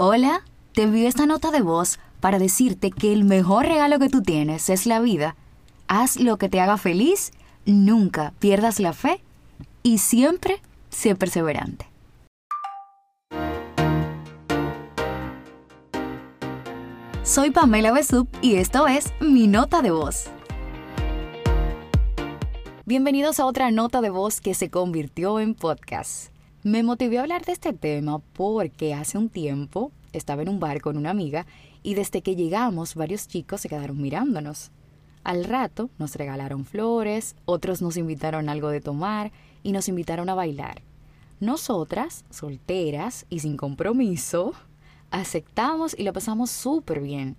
Hola, te envío esta nota de voz para decirte que el mejor regalo que tú tienes es la vida. Haz lo que te haga feliz, nunca pierdas la fe y siempre sé perseverante. Soy Pamela Besup y esto es Mi Nota de Voz. Bienvenidos a otra nota de voz que se convirtió en podcast. Me motivé a hablar de este tema porque hace un tiempo estaba en un bar con una amiga y desde que llegamos varios chicos se quedaron mirándonos. Al rato nos regalaron flores, otros nos invitaron algo de tomar y nos invitaron a bailar. Nosotras, solteras y sin compromiso, aceptamos y lo pasamos súper bien.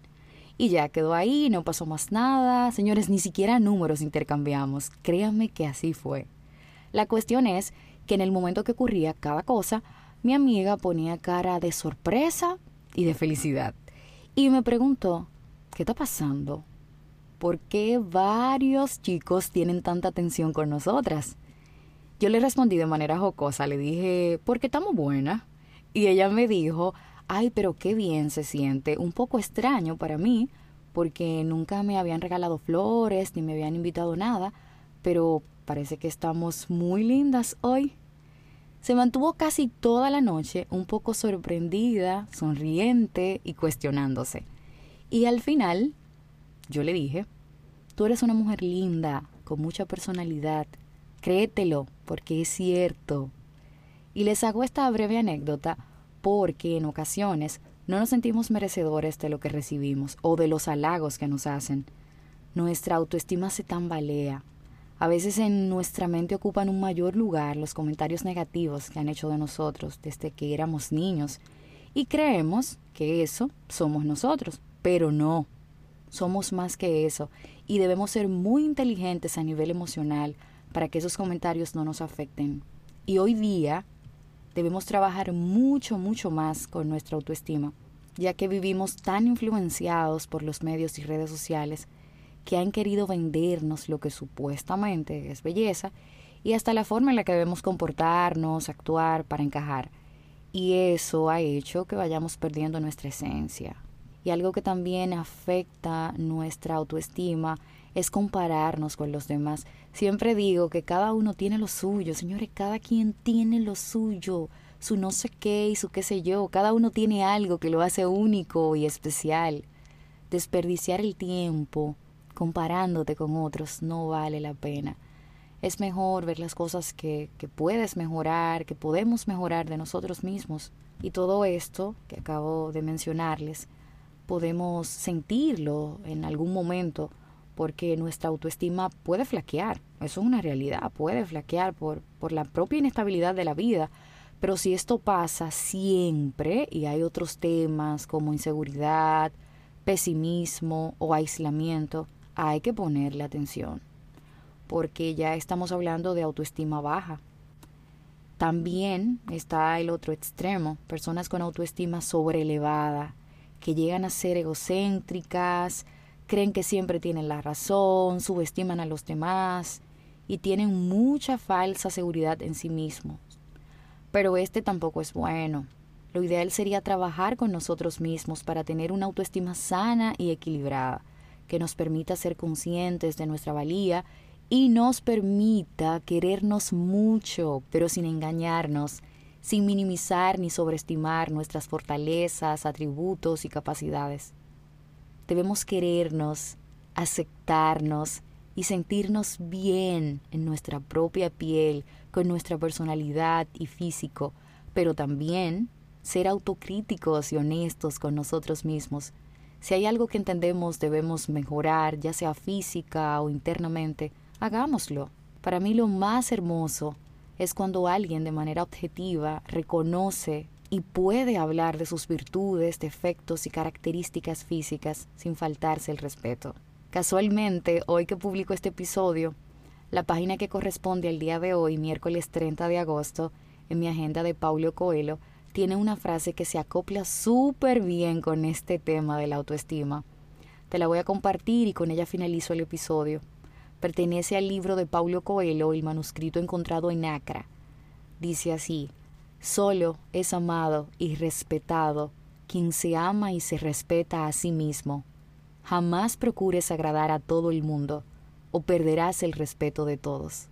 Y ya quedó ahí, no pasó más nada. Señores, ni siquiera números intercambiamos. Créanme que así fue. La cuestión es que en el momento que ocurría cada cosa, mi amiga ponía cara de sorpresa y de felicidad. Y me preguntó, ¿qué está pasando? ¿Por qué varios chicos tienen tanta atención con nosotras? Yo le respondí de manera jocosa, le dije, porque estamos buenas. Y ella me dijo, ay, pero qué bien se siente, un poco extraño para mí, porque nunca me habían regalado flores ni me habían invitado nada, pero parece que estamos muy lindas hoy. Se mantuvo casi toda la noche un poco sorprendida, sonriente y cuestionándose. Y al final, yo le dije, tú eres una mujer linda, con mucha personalidad, créetelo, porque es cierto. Y les hago esta breve anécdota porque en ocasiones no nos sentimos merecedores de lo que recibimos o de los halagos que nos hacen. Nuestra autoestima se tambalea, a veces en nuestra mente ocupan un mayor lugar los comentarios negativos que han hecho de nosotros desde que éramos niños. Y creemos que eso somos nosotros, pero no, somos más que eso. Y debemos ser muy inteligentes a nivel emocional para que esos comentarios no nos afecten. Y hoy día debemos trabajar mucho, mucho más con nuestra autoestima, ya que vivimos tan influenciados por los medios y redes sociales que han querido vendernos lo que supuestamente es belleza y hasta la forma en la que debemos comportarnos, actuar para encajar. Y eso ha hecho que vayamos perdiendo nuestra esencia. Y algo que también afecta nuestra autoestima es compararnos con los demás. Siempre digo que cada uno tiene lo suyo, señores, cada quien tiene lo suyo, su no sé qué y su qué sé yo, cada uno tiene algo que lo hace único y especial. Desperdiciar el tiempo comparándote con otros no vale la pena. Es mejor ver las cosas que, que puedes mejorar, que podemos mejorar de nosotros mismos. Y todo esto que acabo de mencionarles, podemos sentirlo en algún momento porque nuestra autoestima puede flaquear. Eso es una realidad, puede flaquear por, por la propia inestabilidad de la vida. Pero si esto pasa siempre y hay otros temas como inseguridad, pesimismo o aislamiento, hay que ponerle atención, porque ya estamos hablando de autoestima baja. También está el otro extremo, personas con autoestima sobrelevada, que llegan a ser egocéntricas, creen que siempre tienen la razón, subestiman a los demás y tienen mucha falsa seguridad en sí mismos. Pero este tampoco es bueno. Lo ideal sería trabajar con nosotros mismos para tener una autoestima sana y equilibrada que nos permita ser conscientes de nuestra valía y nos permita querernos mucho, pero sin engañarnos, sin minimizar ni sobreestimar nuestras fortalezas, atributos y capacidades. Debemos querernos, aceptarnos y sentirnos bien en nuestra propia piel, con nuestra personalidad y físico, pero también ser autocríticos y honestos con nosotros mismos si hay algo que entendemos debemos mejorar, ya sea física o internamente, hagámoslo. Para mí lo más hermoso es cuando alguien de manera objetiva reconoce y puede hablar de sus virtudes, defectos y características físicas sin faltarse el respeto. Casualmente, hoy que publico este episodio, la página que corresponde al día de hoy, miércoles 30 de agosto, en mi agenda de Paulo Coelho, tiene una frase que se acopla súper bien con este tema de la autoestima. Te la voy a compartir y con ella finalizo el episodio. Pertenece al libro de Paulo Coelho, el manuscrito encontrado en Acra. Dice así, solo es amado y respetado quien se ama y se respeta a sí mismo. Jamás procures agradar a todo el mundo o perderás el respeto de todos.